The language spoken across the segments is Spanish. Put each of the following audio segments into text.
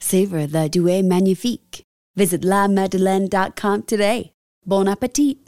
Savor the Douai Magnifique. Visit lamadeleine.com today. Bon appetit!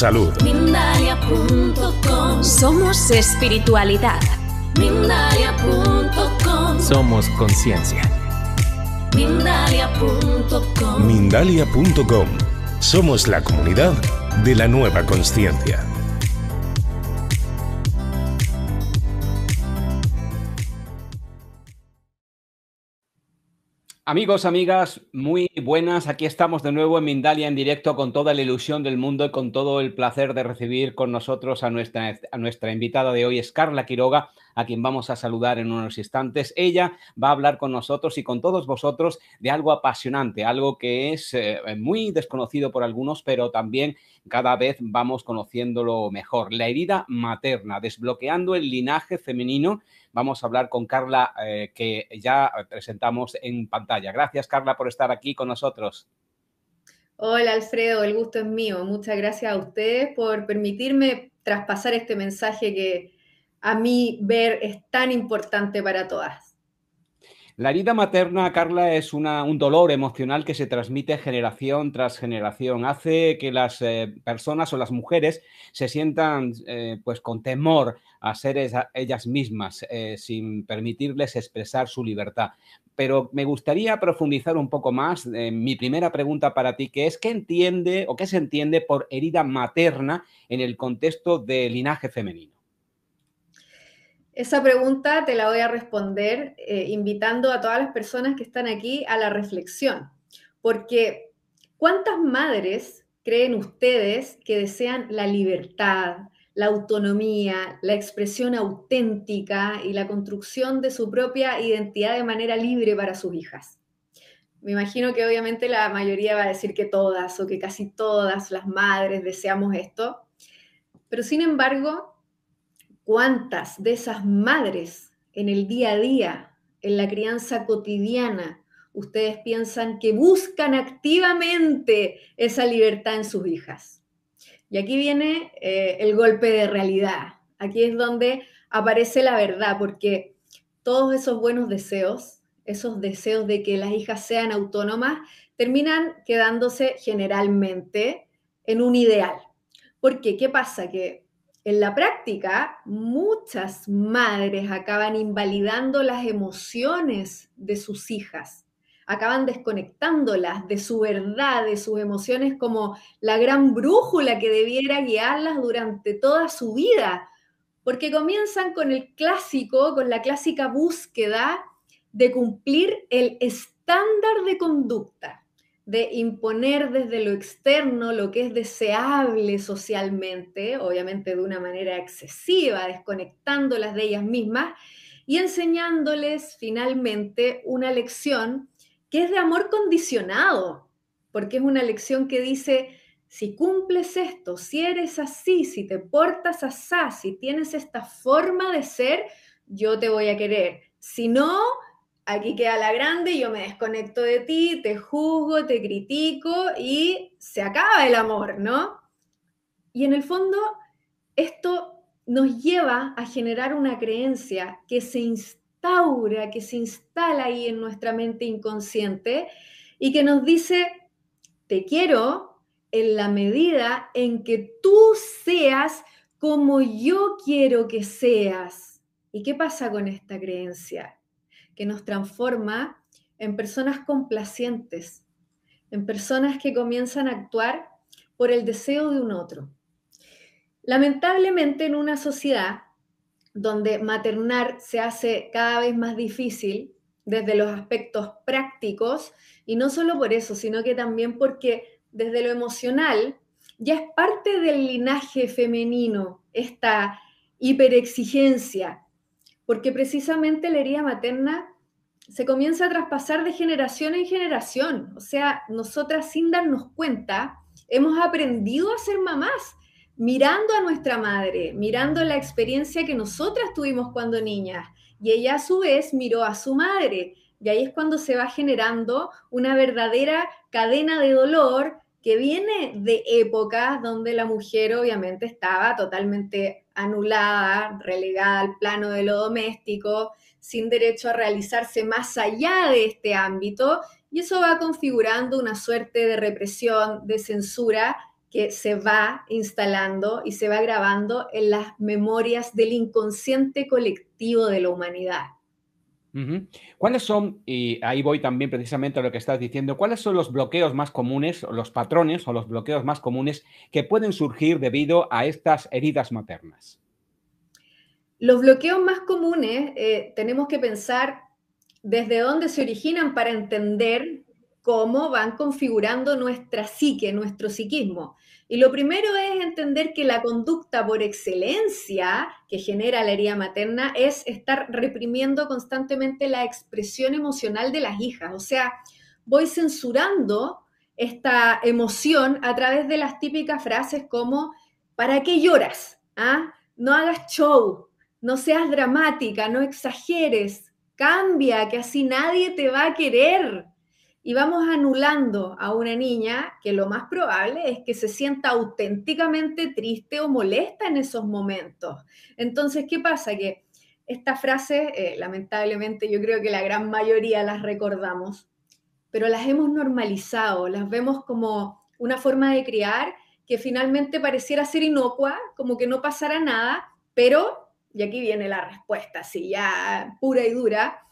Salud. Mindalia.com Somos espiritualidad. Mindalia.com Somos conciencia. Mindalia.com Mindalia.com. Somos la comunidad de la nueva conciencia. Amigos, amigas, muy buenas. Aquí estamos de nuevo en Mindalia en directo con toda la ilusión del mundo y con todo el placer de recibir con nosotros a nuestra, invitada de hoy, es Carla Quiroga, a quien vamos a saludar en unos instantes. Ella va a hablar con nosotros y con todos vosotros de algo apasionante, algo que es eh, muy desconocido por algunos, pero también cada vez vamos conociéndolo mejor. La herida materna, desbloqueando el linaje femenino. Vamos a hablar con Carla, eh, que ya presentamos en pantalla. Gracias, Carla, por estar aquí con nosotros. Hola Alfredo, el gusto es mío. Muchas gracias a ustedes por permitirme traspasar este mensaje que a mí ver es tan importante para todas. La herida materna, Carla, es un dolor emocional que se transmite generación tras generación. Hace que las eh, personas o las mujeres se sientan eh, pues con temor a ser ellas mismas, eh, sin permitirles expresar su libertad. Pero me gustaría profundizar un poco más. en mi primera pregunta para ti, que es ¿qué entiende o qué se entiende por herida materna en el contexto del linaje femenino? Esa pregunta te la voy a responder eh, invitando a todas las personas que están aquí a la reflexión, porque ¿cuántas madres creen ustedes que desean la libertad, la autonomía, la expresión auténtica y la construcción de su propia identidad de manera libre para sus hijas? Me imagino que obviamente la mayoría va a decir que todas o que casi todas las madres deseamos esto, pero sin embargo, ¿cuántas de esas madres en el día a día, en la crianza cotidiana, ustedes piensan que buscan activamente esa libertad en sus hijas? Y aquí viene eh, el golpe de realidad. Aquí es donde aparece la verdad, porque todos esos buenos deseos, esos deseos de que las hijas sean autónomas, terminan quedándose generalmente en un ideal. ¿Por qué? ¿Qué pasa? Que en la práctica muchas madres acaban invalidando las emociones de sus hijas, acaban desconectándolas de su verdad, de sus emociones como la gran brújula que debiera guiarlas durante toda su vida, porque comienzan con el clásico, con la clásica búsqueda de cumplir el estándar de conducta, de imponer desde lo externo lo que es deseable socialmente, obviamente de una manera excesiva, desconectándolas de ellas mismas y enseñándoles finalmente una lección que es de amor condicionado, porque es una lección que dice, si cumples esto, si eres así, si te portas así, si tienes esta forma de ser, yo te voy a querer. Si no, aquí queda la grande, yo me desconecto de ti, te juzgo, te critico y se acaba el amor, ¿no? Y en el fondo, esto nos lleva a generar una creencia que se instaura, que se instala ahí en nuestra mente inconsciente y que nos dice, te quiero en la medida en que tú seas como yo quiero que seas. ¿Y qué pasa con esta creencia? Que nos transforma en personas complacientes, en personas que comienzan a actuar por el deseo de un otro. Lamentablemente en una sociedad donde maternar se hace cada vez más difícil desde los aspectos prácticos, y no solo por eso, sino que también porque desde lo emocional ya es parte del linaje femenino esta hiperexigencia, porque precisamente la herida materna se comienza a traspasar de generación en generación. O sea, nosotras sin darnos cuenta hemos aprendido a ser mamás mirando a nuestra madre, mirando la experiencia que nosotras tuvimos cuando niñas. Y ella a su vez miró a su madre. Y ahí es cuando se va generando una verdadera cadena de dolor que viene de épocas donde la mujer obviamente estaba totalmente anulada, relegada al plano de lo doméstico, sin derecho a realizarse más allá de este ámbito, y eso va configurando una suerte de represión, de censura que se va instalando y se va grabando en las memorias del inconsciente colectivo de la humanidad. ¿Cuáles son, y ahí voy también precisamente a lo que estás diciendo, cuáles son los bloqueos más comunes, o los patrones o los bloqueos más comunes que pueden surgir debido a estas heridas maternas? Los bloqueos más comunes eh, tenemos que pensar desde dónde se originan para entender cómo van configurando nuestra psique, nuestro psiquismo. Y lo primero es entender que la conducta por excelencia que genera la herida materna es estar reprimiendo constantemente la expresión emocional de las hijas. O sea, voy censurando esta emoción a través de las típicas frases como, ¿para qué lloras? ¿Ah? No hagas show, no seas dramática, no exageres, cambia, que así nadie te va a querer y vamos anulando a una niña que lo más probable es que se sienta auténticamente triste o molesta en esos momentos. Entonces, ¿qué pasa? Que estas frases, eh, lamentablemente, yo creo que la gran mayoría las recordamos, pero las hemos normalizado, las vemos como una forma de criar que finalmente pareciera ser inocua, como que no pasara nada, pero, y aquí viene la respuesta, así ya pura y dura,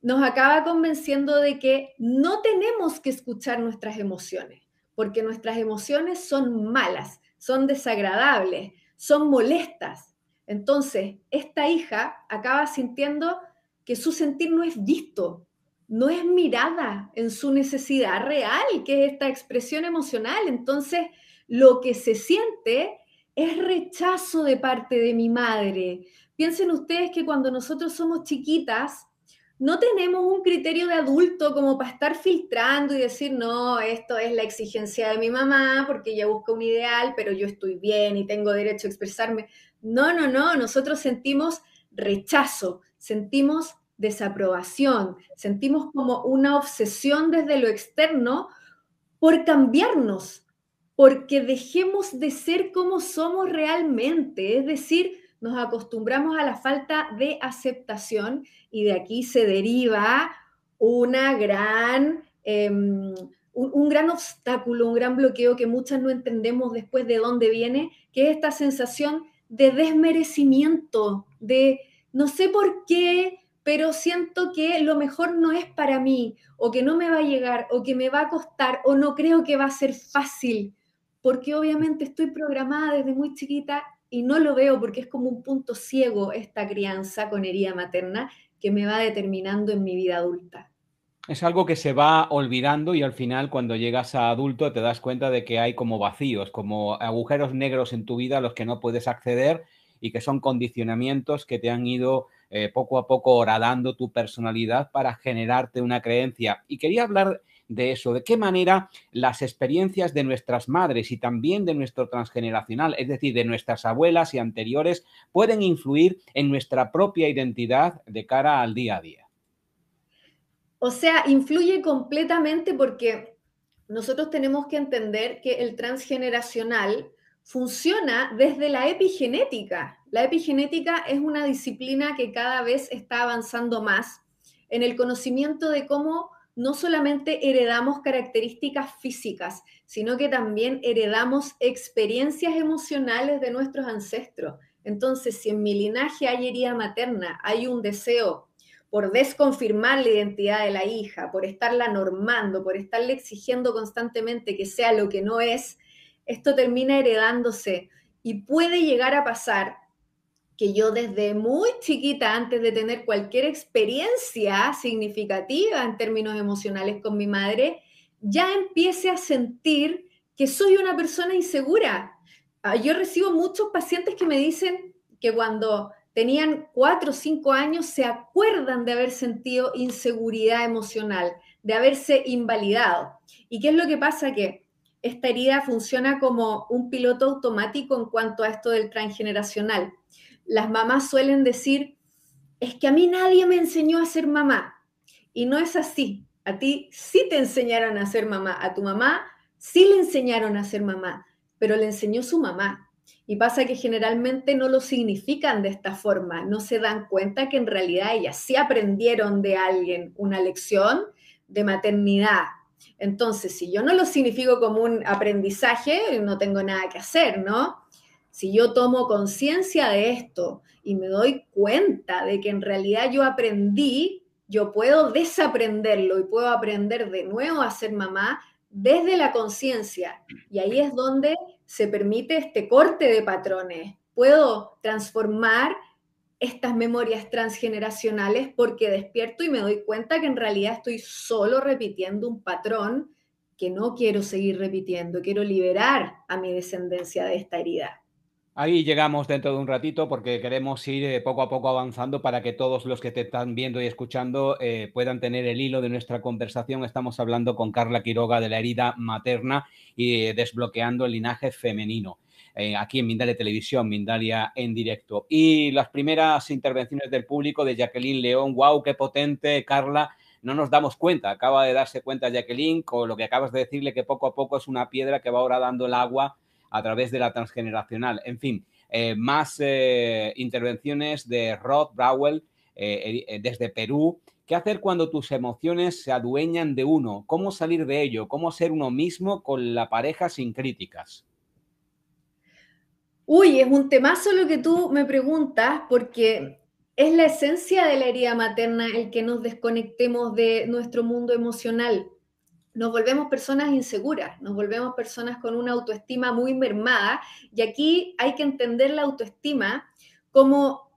nos acaba convenciendo de que no tenemos que escuchar nuestras emociones, porque nuestras emociones son malas, son desagradables, son molestas. Entonces, esta hija acaba sintiendo que su sentir no es visto, no es mirada en su necesidad real, que es esta expresión emocional. Entonces, lo que se siente es rechazo de parte de mi madre. Piensen ustedes que cuando nosotros somos chiquitas, no tenemos un criterio de adulto como para estar filtrando y decir, no, esto es la exigencia de mi mamá porque ella busca un ideal, pero yo estoy bien y tengo derecho a expresarme. No, no, no, nosotros sentimos rechazo, sentimos desaprobación, sentimos como una obsesión desde lo externo por cambiarnos, porque dejemos de ser como somos realmente, es decir, nos acostumbramos a la falta de aceptación y de aquí se deriva una gran, em, un, gran obstáculo, un gran bloqueo que muchas no entendemos después de dónde viene, que es esta sensación de desmerecimiento, de no sé por qué, pero siento que lo mejor no es para mí, o que no me va a llegar, o que me va a costar, o no creo que va a ser fácil, porque obviamente estoy programada desde muy chiquita y no lo veo porque es como un punto ciego esta crianza con herida materna que me va determinando en mi vida adulta. Es algo que se va olvidando y al final cuando llegas a adulto te das cuenta de que hay como vacíos, como agujeros negros en tu vida a los que no puedes acceder y que son condicionamientos que te han ido eh, poco a poco horadando tu personalidad para generarte una creencia. Y quería hablar de eso. ¿De qué manera las experiencias de nuestras madres y también de nuestro transgeneracional, es decir, de nuestras abuelas y anteriores, pueden influir en nuestra propia identidad de cara al día a día? O sea, influye completamente porque nosotros tenemos que entender que el transgeneracional funciona desde la epigenética. La epigenética es una disciplina que cada vez está avanzando más en el conocimiento de cómo no solamente heredamos características físicas, sino que también heredamos experiencias emocionales de nuestros ancestros. Entonces, si en mi linaje hay herida materna, hay un deseo por desconfirmar la identidad de la hija, por estarla normando, por estarle exigiendo constantemente que sea lo que no es, esto termina heredándose y puede llegar a pasar que yo desde muy chiquita, antes de tener cualquier experiencia significativa en términos emocionales con mi madre, ya empiece a sentir que soy una persona insegura. Ah, yo recibo muchos pacientes que me dicen que cuando tenían cuatro o cinco años se acuerdan de haber sentido inseguridad emocional, de haberse invalidado. ¿Y qué es lo que pasa? Que esta herida funciona como un piloto automático en cuanto a esto del transgeneracional. Las mamás suelen decir, es que a mí nadie me enseñó a ser mamá. Y no es así. A ti sí te enseñaron a ser mamá. A tu mamá sí le enseñaron a ser mamá, pero le enseñó su mamá. Y pasa que generalmente no lo significan de esta forma, no se dan cuenta que en realidad ellas sí aprendieron de alguien una lección de maternidad. Entonces, si yo no lo significo como un aprendizaje, no tengo nada que hacer, ¿no? Si yo tomo conciencia de esto y me doy cuenta de que en realidad yo aprendí, yo puedo desaprenderlo y puedo aprender de nuevo a ser mamá desde la conciencia. Y ahí es donde se permite este corte de patrones. Puedo transformar estas memorias transgeneracionales porque despierto y me doy cuenta que en realidad estoy solo repitiendo un patrón que no quiero seguir repitiendo, quiero liberar a mi descendencia de esta herida. Ahí llegamos dentro de un ratito porque queremos ir eh, poco a poco avanzando para que todos los que te están viendo y escuchando eh, puedan tener el hilo de nuestra conversación. Estamos hablando con Carla Quiroga de la herida materna y eh, desbloqueando el linaje femenino. aquí en Mindalia Televisión, Mindalia en directo. Y las primeras intervenciones del público de Jacqueline León, wow, qué potente, Carla, no nos damos cuenta, acaba de darse cuenta Jacqueline con lo que acabas de decirle que poco a poco es una piedra que va ahora dando el agua a través de la transgeneracional. En fin, eh, más eh, intervenciones de Rod Browell eh, desde Perú. ¿Qué hacer cuando tus emociones se adueñan de uno? ¿Cómo salir de ello? ¿Cómo ser uno mismo con la pareja sin críticas? Uy, es un temazo lo que tú me preguntas porque es la esencia de la herida materna el que nos desconectemos de nuestro mundo emocional nos volvemos personas inseguras, nos volvemos personas con una autoestima muy mermada y aquí hay que entender la autoestima como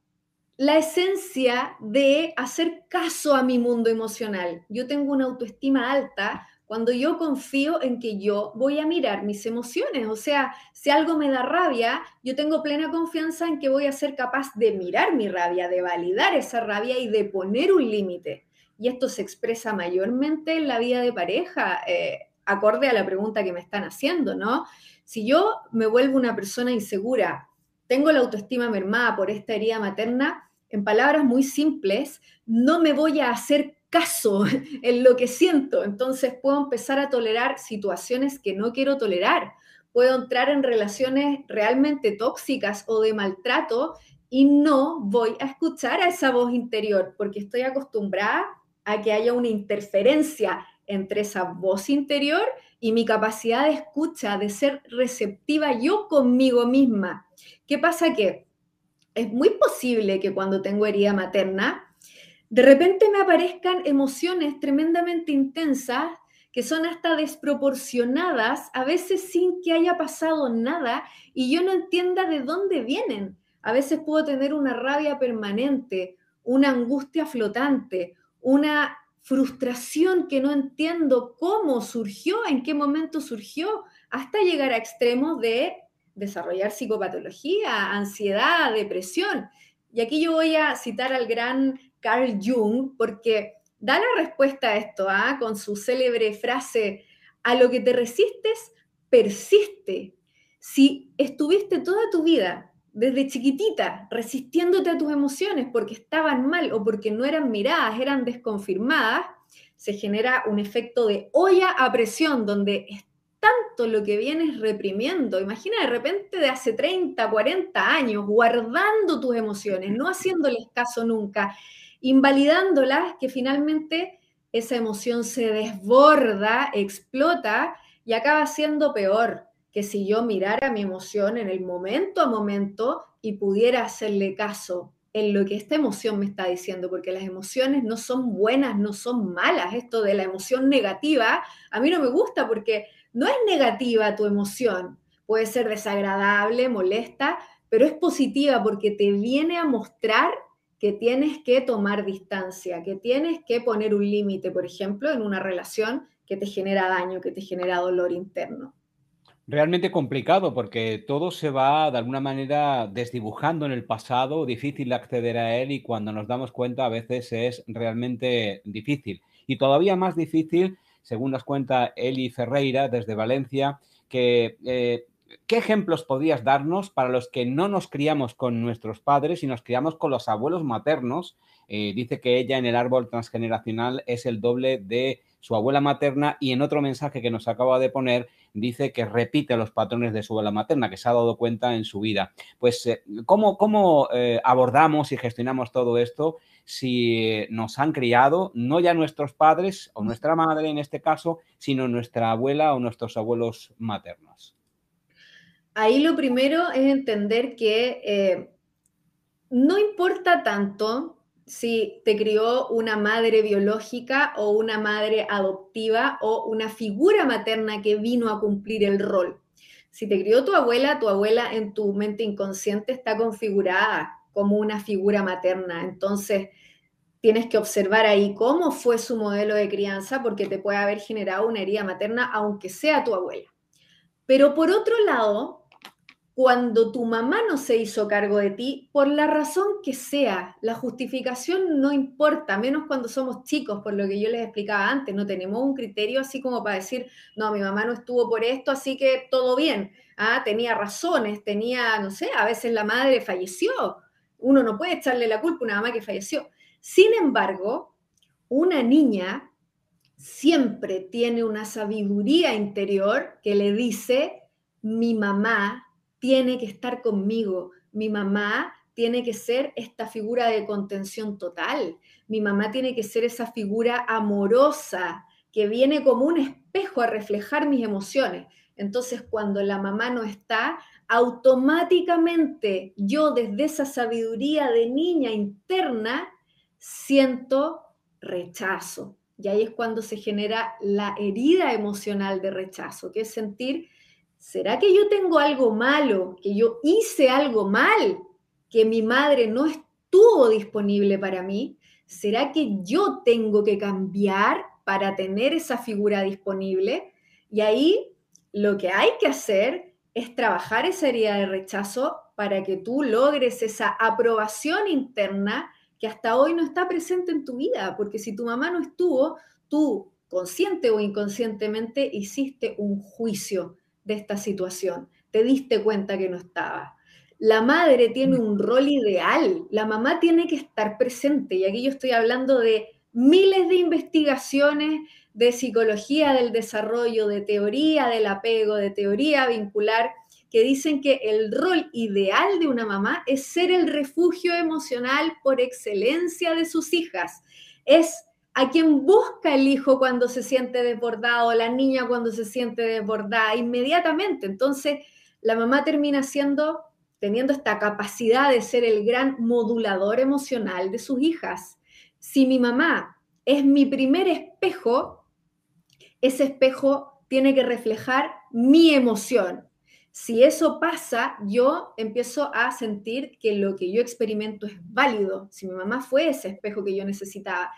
la esencia de hacer caso a mi mundo emocional. Yo tengo una autoestima alta cuando yo confío en que yo voy a mirar mis emociones. O sea, si algo me da rabia, yo tengo plena confianza en que voy a ser capaz de mirar mi rabia, de validar esa rabia y de poner un límite y esto se expresa mayormente en la vida de pareja, eh, acorde a la pregunta que me están haciendo, ¿no? Si yo me vuelvo una persona insegura, tengo la autoestima mermada por esta herida materna, en palabras muy simples, no me voy a hacer caso en lo que siento, entonces puedo empezar a tolerar situaciones que no quiero tolerar, puedo entrar en relaciones realmente tóxicas o de maltrato y no voy a escuchar a esa voz interior porque estoy acostumbrada que haya una interferencia entre esa voz interior y mi capacidad de escucha, de ser receptiva yo conmigo misma. ¿Qué pasa? Que es muy posible que cuando tengo herida materna, de repente me aparezcan emociones tremendamente intensas que son hasta desproporcionadas, a veces sin que haya pasado nada y yo no entienda de dónde vienen. A veces puedo tener una rabia permanente, una angustia flotante, una frustración que no entiendo cómo surgió, en qué momento surgió, hasta llegar a extremos de desarrollar psicopatología, ansiedad, depresión. Y aquí yo voy a citar al gran Carl Jung, porque da la respuesta a esto, ¿ah? con su célebre frase, a lo que te resistes, persiste. Si estuviste toda tu vida, desde chiquitita, resistiéndote a tus emociones porque estaban mal o porque no eran miradas, eran desconfirmadas, se genera un efecto de olla a presión, donde es tanto lo que vienes reprimiendo. Imagina de repente de hace 30, 40 años, guardando tus emociones, no haciéndoles caso nunca, invalidándolas, que finalmente esa emoción se desborda, explota y acaba siendo peor que si yo mirara mi emoción en el momento a momento y pudiera hacerle caso en lo que esta emoción me está diciendo, porque las emociones no son buenas, no son malas. Esto de la emoción negativa, a mí no me gusta porque no es negativa tu emoción. Puede ser desagradable, molesta, pero es positiva porque te viene a mostrar que tienes que tomar distancia, que tienes que poner un límite, por ejemplo, en una relación que te genera daño, que te genera dolor interno realmente complicado porque todo se va de alguna manera desdibujando en el pasado, difícil acceder a él y cuando nos damos cuenta a veces es realmente difícil. Y todavía más difícil, según nos cuenta Eli Ferreira desde Valencia, que eh, ¿qué ejemplos podrías darnos para los que no nos criamos con nuestros padres y nos criamos con los abuelos maternos? Eh, dice que ella en el árbol transgeneracional es el doble de su abuela materna y en otro mensaje que nos acaba de poner dice que repite los patrones de su abuela materna, que se ha dado cuenta en su vida. Pues, eh, ¿cómo, cómo eh, abordamos y gestionamos todo esto si nos han criado, no ya nuestros padres o nuestra madre en este caso, sino nuestra abuela o nuestros abuelos maternos? Ahí lo primero es entender que eh, no importa tanto si te crió una madre biológica o una madre adoptiva o una figura materna que vino a cumplir el rol. Si te crió tu abuela, tu abuela en tu mente inconsciente está configurada como una figura materna. Entonces, tienes que observar ahí cómo fue su modelo de crianza porque te puede haber generado una herida materna aunque sea tu abuela. Pero por otro lado, cuando tu mamá no se hizo cargo de ti, por la razón que sea, la justificación no importa, menos cuando somos chicos, por lo que yo les explicaba antes, no tenemos un criterio así como para decir, no, mi mamá no estuvo por esto, así que todo bien. Ah, tenía razones, tenía, no sé, a veces la madre falleció. Uno no puede echarle la culpa a una mamá que falleció. Sin embargo, una niña siempre tiene una sabiduría interior que le dice, mi mamá tiene que estar conmigo, mi mamá tiene que ser esta figura de contención total, mi mamá tiene que ser esa figura amorosa que viene como un espejo a reflejar mis emociones. Entonces, cuando la mamá no está, automáticamente yo desde esa sabiduría de niña interna siento rechazo. Y ahí es cuando se genera la herida emocional de rechazo, que es sentir ¿será que yo tengo algo malo, que yo hice algo mal, que mi madre no estuvo disponible para mí? ¿Será que yo tengo que cambiar para tener esa figura disponible? Y ahí lo que hay que hacer es trabajar esa herida de rechazo para que tú logres esa aprobación interna que hasta hoy no está presente en tu vida, porque si tu mamá no estuvo, tú consciente o inconscientemente hiciste un juicio esta situación, te diste cuenta que no estaba. La madre tiene un rol ideal, la mamá tiene que estar presente y aquí yo estoy hablando de miles de investigaciones de psicología del desarrollo, de teoría del apego, de teoría vincular, que dicen que el rol ideal de una mamá es ser el refugio emocional por excelencia de sus hijas. Es a quien busca el hijo cuando se siente desbordado, la niña cuando se siente desbordada, inmediatamente. Entonces, la mamá termina siendo, teniendo esta capacidad de ser el gran modulador emocional de sus hijas. Si mi mamá es mi primer espejo, ese espejo tiene que reflejar mi emoción. Si eso pasa, yo empiezo a sentir que lo que yo experimento es válido. Si mi mamá fue ese espejo que yo necesitaba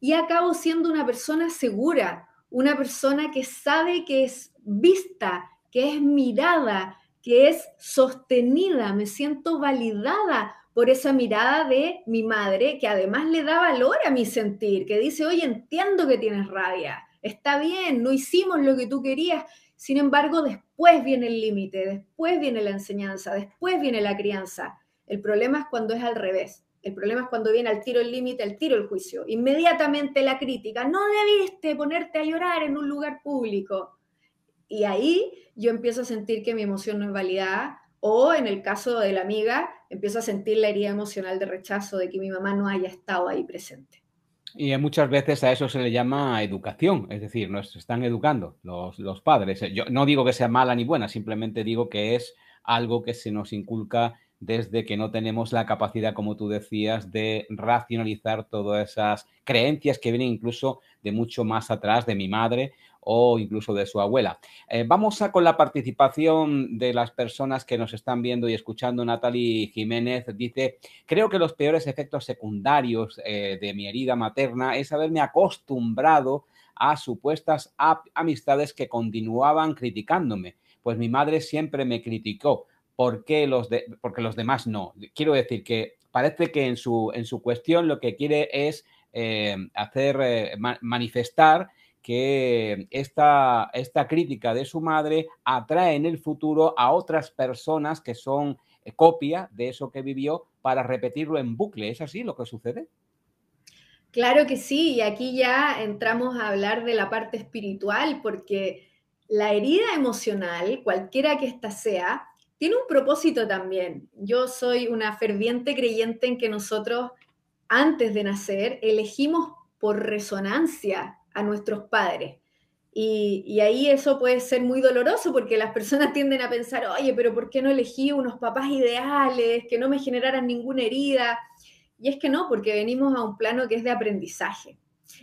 y acabo siendo una persona segura, una persona que sabe que es vista, que es mirada, que es sostenida, me siento validada por esa mirada de mi madre, que además le da valor a mi sentir, que dice, oye, entiendo que tienes rabia, está bien, no hicimos lo que tú querías, sin embargo, después viene el límite, después viene la enseñanza, después viene la crianza. El problema es cuando es al revés. El problema es cuando viene al tiro el límite, al tiro el juicio. Inmediatamente la crítica, no debiste ponerte a llorar en un lugar público. Y ahí yo empiezo a sentir que mi emoción no es validada, o en el caso de la amiga, empiezo a sentir la herida emocional de rechazo de que mi mamá no haya estado ahí presente. Y muchas veces a eso se le llama educación, es decir, nos están educando los, los padres. Yo no digo que sea mala ni buena, simplemente digo que es algo que se nos inculca desde que no tenemos la capacidad, como tú decías, de racionalizar todas esas creencias que vienen incluso de mucho más atrás de mi madre o incluso de su abuela. Eh, vamos a con la participación de las personas que nos están viendo y escuchando. Natalie Jiménez dice, creo que los peores efectos secundarios eh, de mi herida materna es haberme acostumbrado a supuestas amistades que continuaban criticándome, pues mi madre siempre me criticó ¿por qué los de, porque los demás no? Quiero decir que parece que en su, en su cuestión lo que quiere es eh, hacer eh, manifestar que esta, esta crítica de su madre atrae en el futuro a otras personas que son eh, copia de eso que vivió para repetirlo en bucle. ¿Es así lo que sucede? Claro que sí, y aquí ya entramos a hablar de la parte espiritual, porque la herida emocional, cualquiera que ésta sea, tiene un propósito también. Yo soy una ferviente creyente en que nosotros, antes de nacer, elegimos por resonancia a nuestros padres. Y, ahí eso puede ser muy doloroso porque las personas tienden a pensar, oye, pero ¿por qué no elegí unos papás ideales que no me generaran ninguna herida? Y es que no, porque venimos a un plano que es de aprendizaje.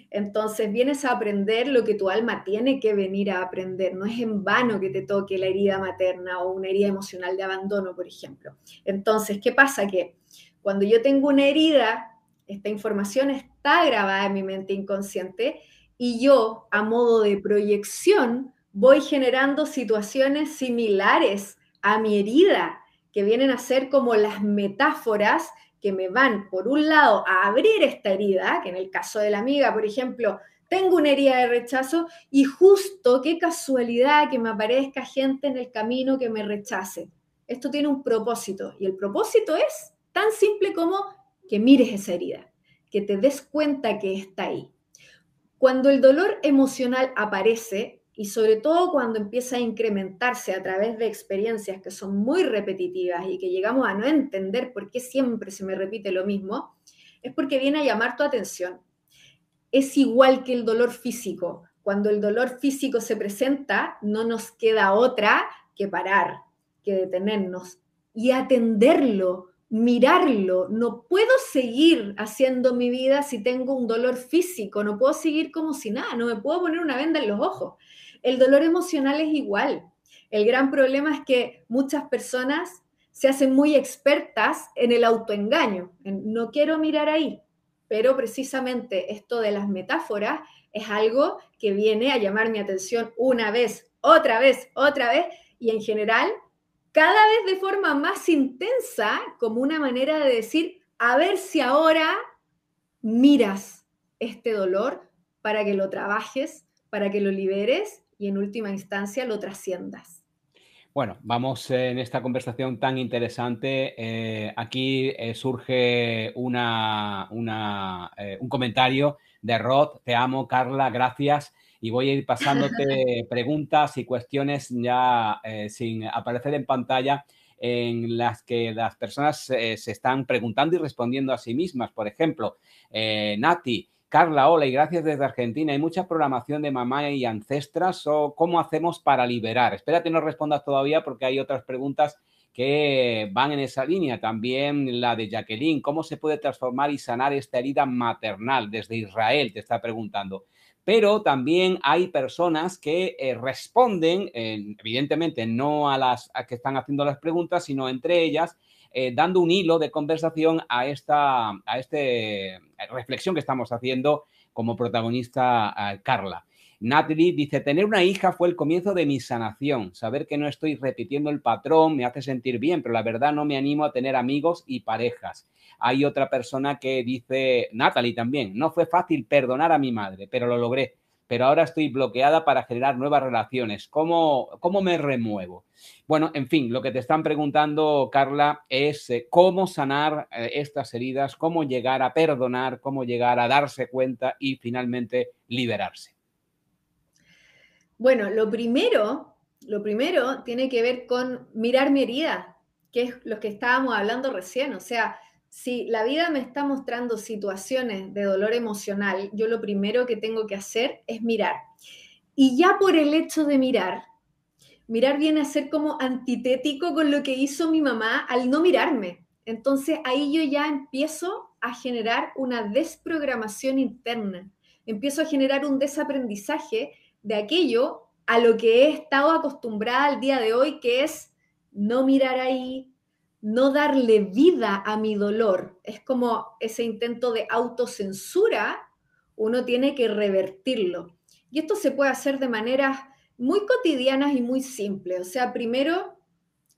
Entonces vienes a aprender lo que tu alma tiene que venir a aprender. No es en vano que te toque la herida materna o una herida emocional de abandono, por ejemplo. Entonces, ¿qué pasa? Que cuando yo tengo una herida, esta información está grabada en mi mente inconsciente y yo, a modo de proyección, voy generando situaciones similares a mi herida, que vienen a ser como las metáforas que me van, por un lado, a abrir esta herida, que en el caso de la amiga, por ejemplo, tengo una herida de rechazo y justo, qué casualidad que me aparezca gente en el camino que me rechace. Esto tiene un propósito y el propósito es tan simple como que mires esa herida, que te des cuenta que está ahí. Cuando el dolor emocional aparece, y sobre todo cuando empieza a incrementarse a través de experiencias que son muy repetitivas y que llegamos a no entender por qué siempre se me repite lo mismo, es porque viene a llamar tu atención. Es igual que el dolor físico. Cuando el dolor físico se presenta, no nos queda otra que parar, que detenernos y atenderlo, mirarlo. No puedo seguir haciendo mi vida si tengo un dolor físico, no puedo seguir como si nada, no me puedo poner una venda en los ojos. El dolor emocional es igual. El gran problema es que muchas personas se hacen muy expertas en el autoengaño, no quiero mirar ahí, pero precisamente esto de las metáforas es algo que viene a llamar mi atención una vez, otra vez, otra vez, y en general cada vez de forma más intensa, como una manera de decir, a ver si ahora miras este dolor para que lo trabajes, para que lo liberes y en última instancia lo trasciendas. Bueno, vamos en esta conversación tan interesante. Eh, aquí eh, surge una, eh, un comentario de Rod. Te amo, Carla, gracias. Y voy a ir pasándote preguntas y cuestiones ya sin aparecer en pantalla en las que las personas se están preguntando y respondiendo a sí mismas. Por ejemplo, Nati, Carla, hola y gracias desde Argentina. Hay mucha programación de mamá y ancestras o cómo hacemos para liberar. Espérate, no respondas todavía porque hay otras preguntas que van en esa línea. También la de Jacqueline, ¿cómo se puede transformar y sanar esta herida maternal? Desde Israel te está preguntando. Pero también hay personas que eh, responden, evidentemente no a las a que están haciendo las preguntas, sino entre ellas eh, dando un hilo de conversación a esta a este, reflexión que estamos haciendo como protagonista Carla. Natalie dice, tener una hija fue el comienzo de mi sanación. Saber que no estoy repitiendo el patrón me hace sentir bien, pero la verdad no me animo a tener amigos y parejas. Hay otra persona que dice, Natalie también, no fue fácil perdonar a mi madre, pero lo logré. Pero ahora estoy bloqueada para generar nuevas relaciones. ¿Cómo, cómo me remuevo? Bueno, en fin, lo que te están preguntando, Carla, es eh, cómo sanar eh, estas heridas, cómo llegar a perdonar, cómo llegar a darse cuenta y finalmente liberarse. Bueno, lo primero, lo primero tiene que ver con mirar mi herida, que es lo que estábamos hablando recién. O sea, si la vida me está mostrando situaciones de dolor emocional, yo lo primero que tengo que hacer es mirar. Y ya por el hecho de mirar, mirar viene a ser como antitético con lo que hizo mi mamá al no mirarme. Entonces ahí yo ya empiezo a generar una desprogramación interna, empiezo a generar un desaprendizaje de aquello a lo que he estado acostumbrada al día de hoy, que es no mirar ahí, no darle vida a mi dolor. Es como ese intento de autocensura, uno tiene que revertirlo. Y esto se puede hacer de maneras muy cotidianas y muy simples. O sea, primero,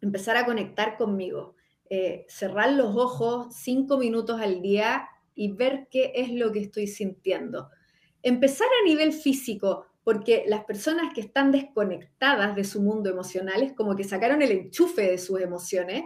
empezar a conectar conmigo, eh, cerrar los ojos cinco minutos al día y ver qué es lo que estoy sintiendo. Empezar a nivel físico, porque las personas que están desconectadas de su mundo emocional es como que sacaron el enchufe de sus emociones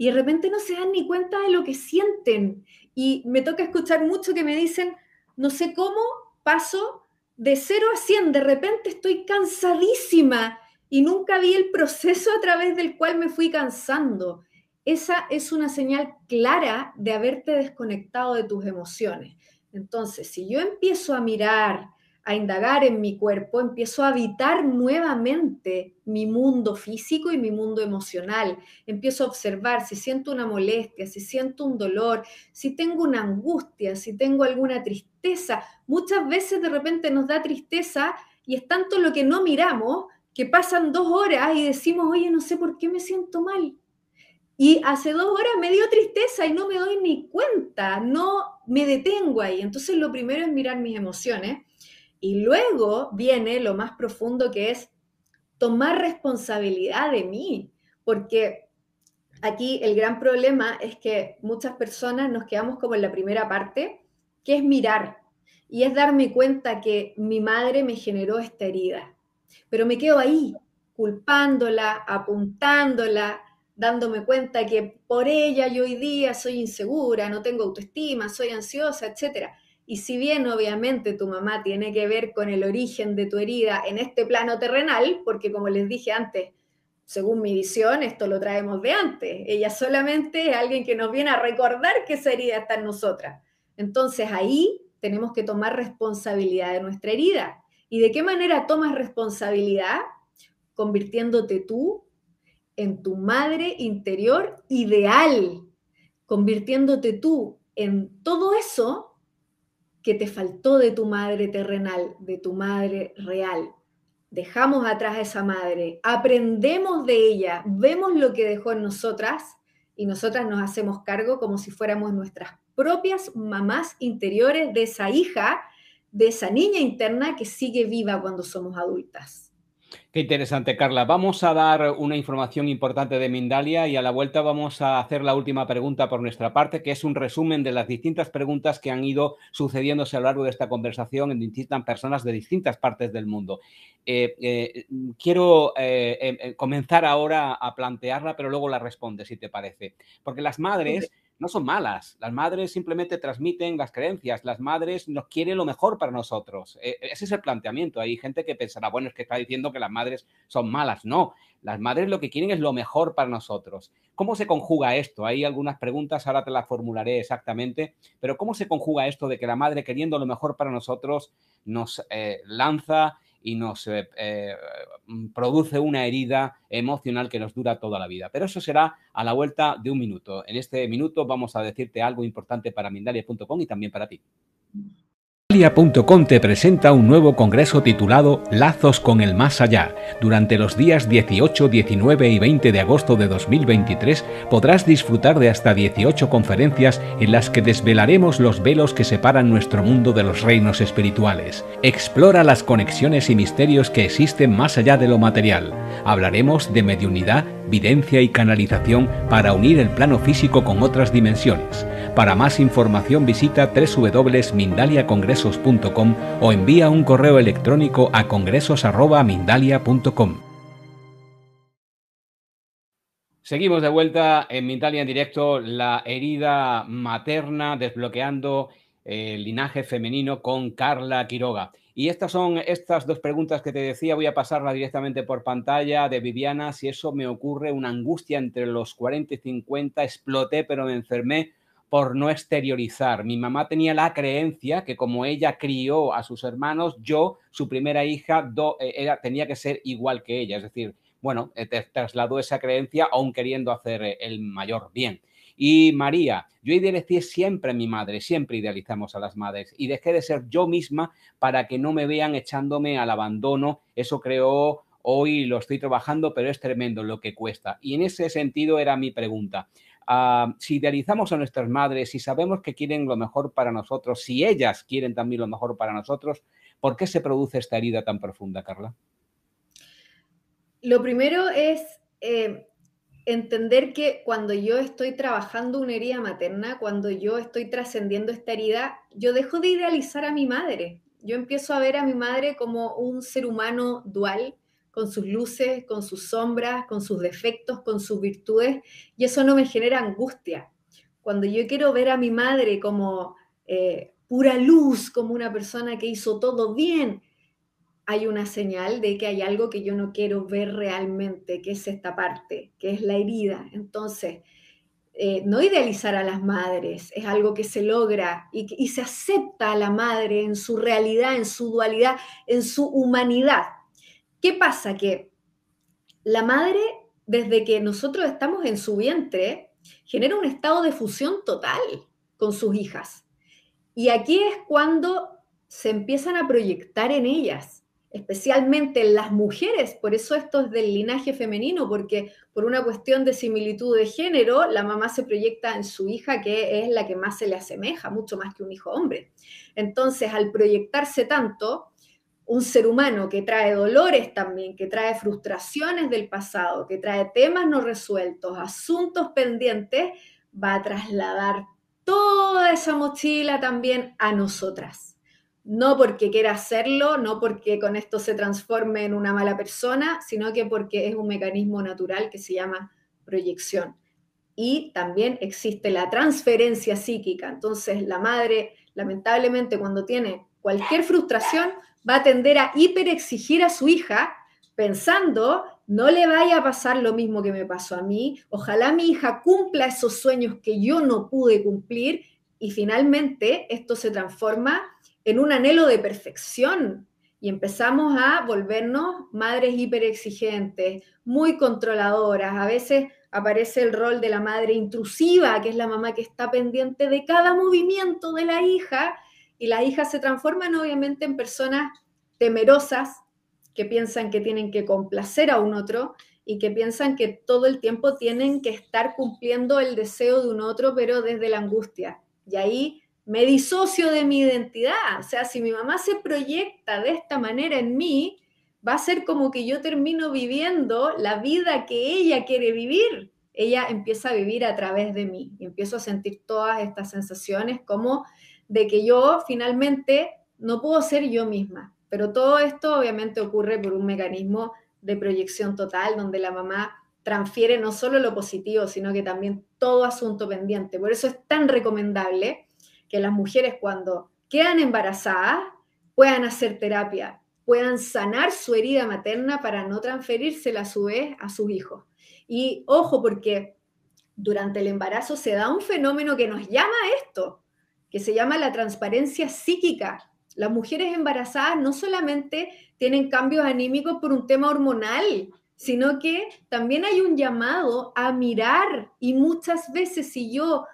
y de repente no se dan ni cuenta de lo que sienten. Y me toca escuchar mucho que me dicen, no sé cómo paso de 0 a 100, de repente estoy cansadísima y nunca vi el proceso a través del cual me fui cansando. Esa es una señal clara de haberte desconectado de tus emociones. Entonces, si yo empiezo a mirar, a indagar en mi cuerpo, empiezo a habitar nuevamente mi mundo físico y mi mundo emocional. Empiezo a observar si siento una molestia, si siento un dolor, si tengo una angustia, si tengo alguna tristeza. Muchas veces de repente nos da tristeza y es tanto lo que no miramos que pasan dos horas y decimos, oye, no sé por qué me siento mal. Y hace dos horas me dio tristeza y no me doy ni cuenta, no me detengo ahí. Entonces lo primero es mirar mis emociones y luego viene lo más profundo que es tomar responsabilidad de mí, porque aquí el gran problema es que muchas personas nos quedamos como en la primera parte, que es mirar, y es darme cuenta que mi madre me generó esta herida, pero me quedo ahí, culpándola, apuntándola, dándome cuenta que por ella yo hoy día soy insegura, no tengo autoestima, soy ansiosa, etcétera. Y si bien obviamente tu mamá tiene que ver con el origen de tu herida en este plano terrenal, porque como les dije antes, según mi visión, esto lo traemos de antes. Ella solamente es alguien que nos viene a recordar que esa herida está en nosotras. Entonces ahí tenemos que tomar responsabilidad de nuestra herida. ¿Y de qué manera tomas responsabilidad? Convirtiéndote tú en tu madre interior ideal, convirtiéndote tú en todo eso que te faltó de tu madre terrenal, de tu madre real. Dejamos atrás a esa madre, aprendemos de ella, vemos lo que dejó en nosotras y nosotras nos hacemos cargo como si fuéramos nuestras propias mamás interiores de esa hija, de esa niña interna que sigue viva cuando somos adultas. Qué interesante, Carla. Vamos a dar una información importante de Mindalia y a la vuelta vamos a hacer la última pregunta por nuestra parte, que es un resumen de las distintas preguntas que han ido sucediéndose a lo largo de esta conversación en distintas personas de distintas partes del mundo. Eh, eh, quiero eh, comenzar ahora a plantearla, pero luego la responde, si te parece. Porque las madres no son malas. Las madres simplemente transmiten las creencias. Las madres nos quieren lo mejor para nosotros. E, ese es el planteamiento. Hay gente que pensará, bueno, es que está diciendo que las madres son malas. No, las madres lo que quieren es lo mejor para nosotros. ¿Cómo se conjuga esto? Hay algunas preguntas, ahora te las formularé exactamente, pero ¿cómo se conjuga esto de que la madre queriendo lo mejor para nosotros nos eh, lanza y nos eh, eh, produce una herida emocional que nos dura toda la vida. Pero eso será a la vuelta de un minuto. En este minuto vamos a decirte algo importante para Mindalia.com y también para ti. Mindalia.com te presenta un nuevo congreso titulado Lazos con el Más Allá. Durante los días 18, 19 y 20 de agosto de 2023 podrás disfrutar de hasta 18 conferencias en las que desvelaremos los velos que separan nuestro mundo de los reinos espirituales. Explora las conexiones y misterios que existen más allá de lo material. Hablaremos de mediunidad, videncia y canalización para unir el plano físico con otras dimensiones. Para más información visita www.mindaliacongresos.com o envía un correo electrónico a congresos.mindalia.com. Seguimos de vuelta en Mindalia en directo, la herida materna desbloqueando el linaje femenino con Carla Quiroga. Y estas son estas dos preguntas que te decía, voy a pasarla directamente por pantalla de Viviana, si eso me ocurre, una angustia entre los 40 y 50, exploté pero me enfermé por no exteriorizar. Mi mamá tenía la creencia que como ella crió a sus hermanos, yo, su primera hija, eh, tenía que ser igual que ella. Es decir, bueno, eh, trasladó esa creencia aún queriendo hacer eh, el mayor bien. Y María, yo idealicé siempre a mi madre, siempre idealizamos a las madres y dejé de ser yo misma para que no me vean echándome al abandono. Eso creó, hoy lo estoy trabajando, pero es tremendo lo que cuesta. Y en ese sentido era mi pregunta. Ah, si idealizamos a nuestras madres, si sabemos que quieren lo mejor para nosotros, si ellas quieren también lo mejor para nosotros, ¿por qué se produce esta herida tan profunda, Carla? Lo primero es eh, entender que cuando yo estoy trabajando una herida materna, cuando yo estoy trascendiendo esta herida, yo dejo de idealizar a mi madre. Yo empiezo a ver a mi madre como un ser humano dual, con sus luces, con sus sombras, con sus defectos, con sus virtudes, y eso no me genera angustia. Cuando yo quiero ver a mi madre como eh, pura luz, como una persona que hizo todo bien, hay una señal de que hay algo que yo no quiero ver realmente, que es esta parte, que es la herida. Entonces, eh, no idealizar a las madres, es algo que se logra y, y se acepta a la madre en su realidad, en su dualidad, en su humanidad ¿Qué pasa? Que la madre, desde que nosotros estamos en su vientre, genera un estado de fusión total con sus hijas. Y aquí es cuando se empiezan a proyectar en ellas, especialmente en las mujeres, por eso esto es del linaje femenino, porque por una cuestión de similitud de género, la mamá se proyecta en su hija, que es la que más se le asemeja, mucho más que un hijo hombre. Entonces, al proyectarse tanto, un ser humano que trae dolores también, que trae frustraciones del pasado, que trae temas no resueltos, asuntos pendientes, va a trasladar toda esa mochila también a nosotras. No porque quiera hacerlo, no porque con esto se transforme en una mala persona, sino que porque es un mecanismo natural que se llama proyección. Y también existe la transferencia psíquica. Entonces, la madre, lamentablemente, cuando tiene cualquier frustración, va a tender a hiperexigir a su hija pensando, no le vaya a pasar lo mismo que me pasó a mí, ojalá mi hija cumpla esos sueños que yo no pude cumplir y finalmente esto se transforma en un anhelo de perfección. Y empezamos a volvernos madres hiperexigentes, muy controladoras. A veces aparece el rol de la madre intrusiva, que es la mamá que está pendiente de cada movimiento de la hija y las hijas se transforman obviamente en personas temerosas que piensan que tienen que complacer a un otro y que piensan que todo el tiempo tienen que estar cumpliendo el deseo de un otro, pero desde la angustia. Y ahí me disocio de mi identidad. O sea, si mi mamá se proyecta de esta manera en mí, va a ser como que yo termino viviendo la vida que ella quiere vivir. Ella empieza a vivir a través de mí y empiezo a sentir todas estas sensaciones como de que yo finalmente no puedo ser yo misma. Pero todo esto obviamente ocurre por un mecanismo de proyección total, donde la mamá transfiere no solo lo positivo, sino que también todo asunto pendiente. Por eso es tan recomendable que las mujeres cuando quedan embarazadas puedan hacer terapia, puedan sanar su herida materna para no transferírsela a su vez a sus hijos. Y ojo, porque durante el embarazo se da un fenómeno que nos llama a esto, que se llama la transparencia psíquica. Las mujeres embarazadas no solamente tienen cambios anímicos por un tema hormonal, sino que también hay un llamado a mirar y muchas veces si yo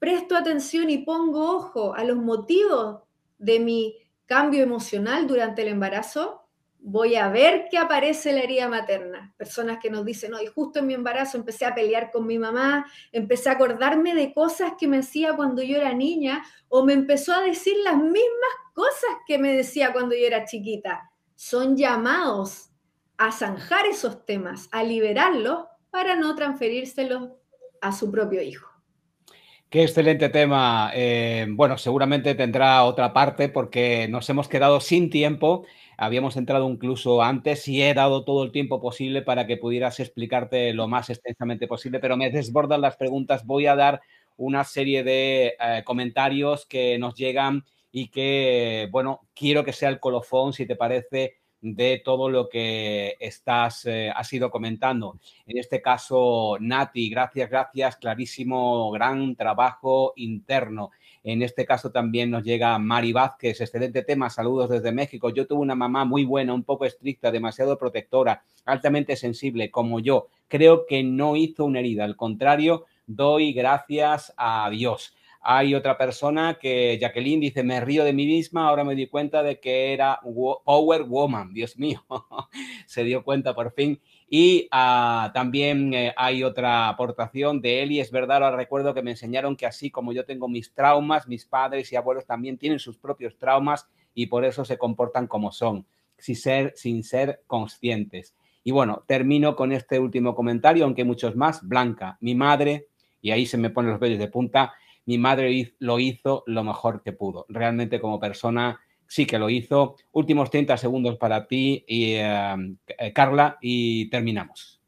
presto atención y pongo ojo a los motivos de mi cambio emocional durante el embarazo, voy a ver que aparece la herida materna. Personas que nos dicen, no, y justo en mi embarazo empecé a pelear con mi mamá, empecé a acordarme de cosas que me hacía cuando yo era niña, o me empezó a decir las mismas cosas que me decía cuando yo era chiquita. Son llamados a zanjar esos temas, a liberarlos para no transferírselos a su propio hijo. Qué excelente tema. Eh, bueno, seguramente tendrá otra parte porque nos hemos quedado sin tiempo habíamos entrado incluso antes y he dado todo el tiempo posible para que pudieras explicarte lo más extensamente posible, pero me desbordan las preguntas. Voy a dar una serie de eh, comentarios que nos llegan y que, bueno, quiero que sea el colofón, si te parece, de todo lo que estás, eh, has ido comentando. En este caso, Nati, gracias, gracias, clarísimo, gran trabajo interno. En este caso también nos llega Mari Vázquez, excelente tema, saludos desde México. Yo tuve una mamá muy buena, un poco estricta, demasiado protectora, altamente sensible, como yo. Creo que no hizo una herida, al contrario, doy gracias a Dios. Hay otra persona que, Jacqueline, dice, me río de mí misma, ahora me di cuenta de que era Power Woman, Dios mío, se dio cuenta por fin. Y ah, también eh, hay otra aportación de Eli, es verdad, ahora recuerdo que me enseñaron que así como yo tengo mis traumas, mis padres y abuelos también tienen sus propios traumas y por eso se comportan como son, sin ser, sin ser conscientes. Y bueno, termino con este último comentario, aunque muchos más. Blanca, mi madre, y ahí se me ponen los vellos de punta, mi madre lo hizo lo mejor que pudo. Realmente como persona sí que lo hizo. Últimos 30 segundos para ti, y, eh, Carla, y terminamos.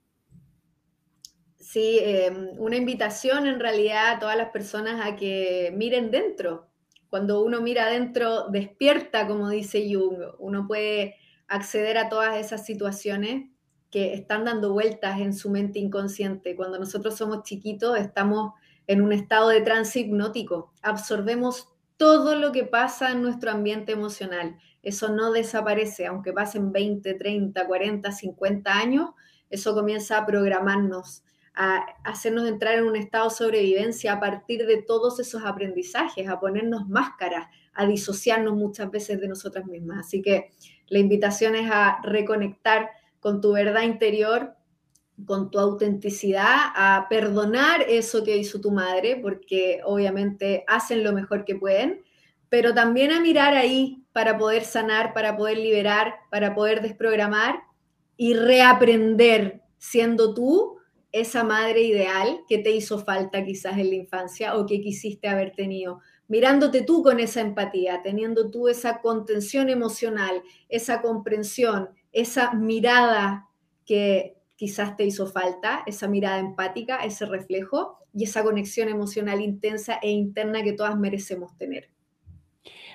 Sí, em, una invitación en realidad a todas las personas a que miren dentro. Cuando uno mira adentro, despierta, como dice Jung. Uno puede acceder a todas esas situaciones que están dando vueltas en su mente inconsciente. Cuando nosotros somos chiquitos, estamos en un estado de trance hipnótico. Absorbemos todo lo que pasa en nuestro ambiente emocional. Eso no desaparece, aunque pasen 20, 30, 40, 50 años, eso comienza a programarnos, a hacernos entrar en un estado de sobrevivencia a partir de todos esos aprendizajes, a ponernos máscaras, a disociarnos muchas veces de nosotras mismas. Así que la invitación es a reconectar con tu verdad interior, con tu autenticidad, a perdonar eso que hizo tu madre, porque obviamente hacen lo mejor que pueden, pero también a mirar ahí para poder sanar, para poder liberar, para poder desprogramar y reaprender siendo tú esa madre ideal que te hizo falta quizás en la infancia o que quisiste haber tenido. Mirándote tú con esa empatía, teniendo tú esa contención emocional, esa comprensión, esa mirada que quizás te hizo falta, esa mirada empática, ese reflejo y esa conexión emocional intensa e interna que todas merecemos tener.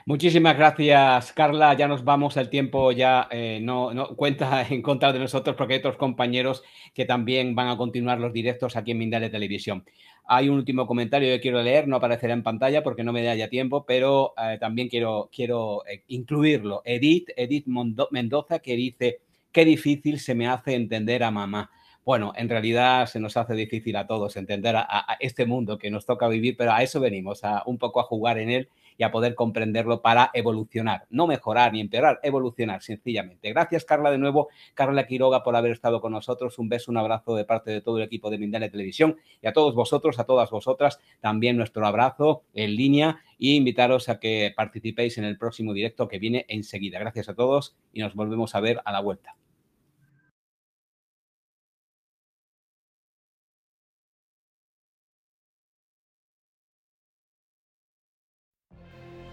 Muchísimas gracias, Carla. Ya nos vamos, el tiempo ya eh, no, cuenta en contra de nosotros porque hay otros compañeros que también van a continuar los directos aquí en Mindale Televisión. Hay un último comentario que quiero leer, no aparecerá en pantalla porque no me da ya tiempo, pero eh, también quiero, quiero eh, incluirlo. Edith, Edith Mendoza, que dice, qué difícil se me hace entender a mamá. Bueno, en realidad se nos hace difícil a todos entender a, este mundo que nos toca vivir, pero a eso venimos, a un poco a jugar en él y a poder comprenderlo para evolucionar, no mejorar ni empeorar, evolucionar sencillamente. Gracias Carla de nuevo, Carla Quiroga por haber estado con nosotros. Un beso, un abrazo de parte de todo el equipo de Mindale Televisión y a todos vosotros, a todas vosotras, también nuestro abrazo en línea y invitaros a que participéis en el próximo directo que viene enseguida. Gracias a todos y nos volvemos a ver a la vuelta.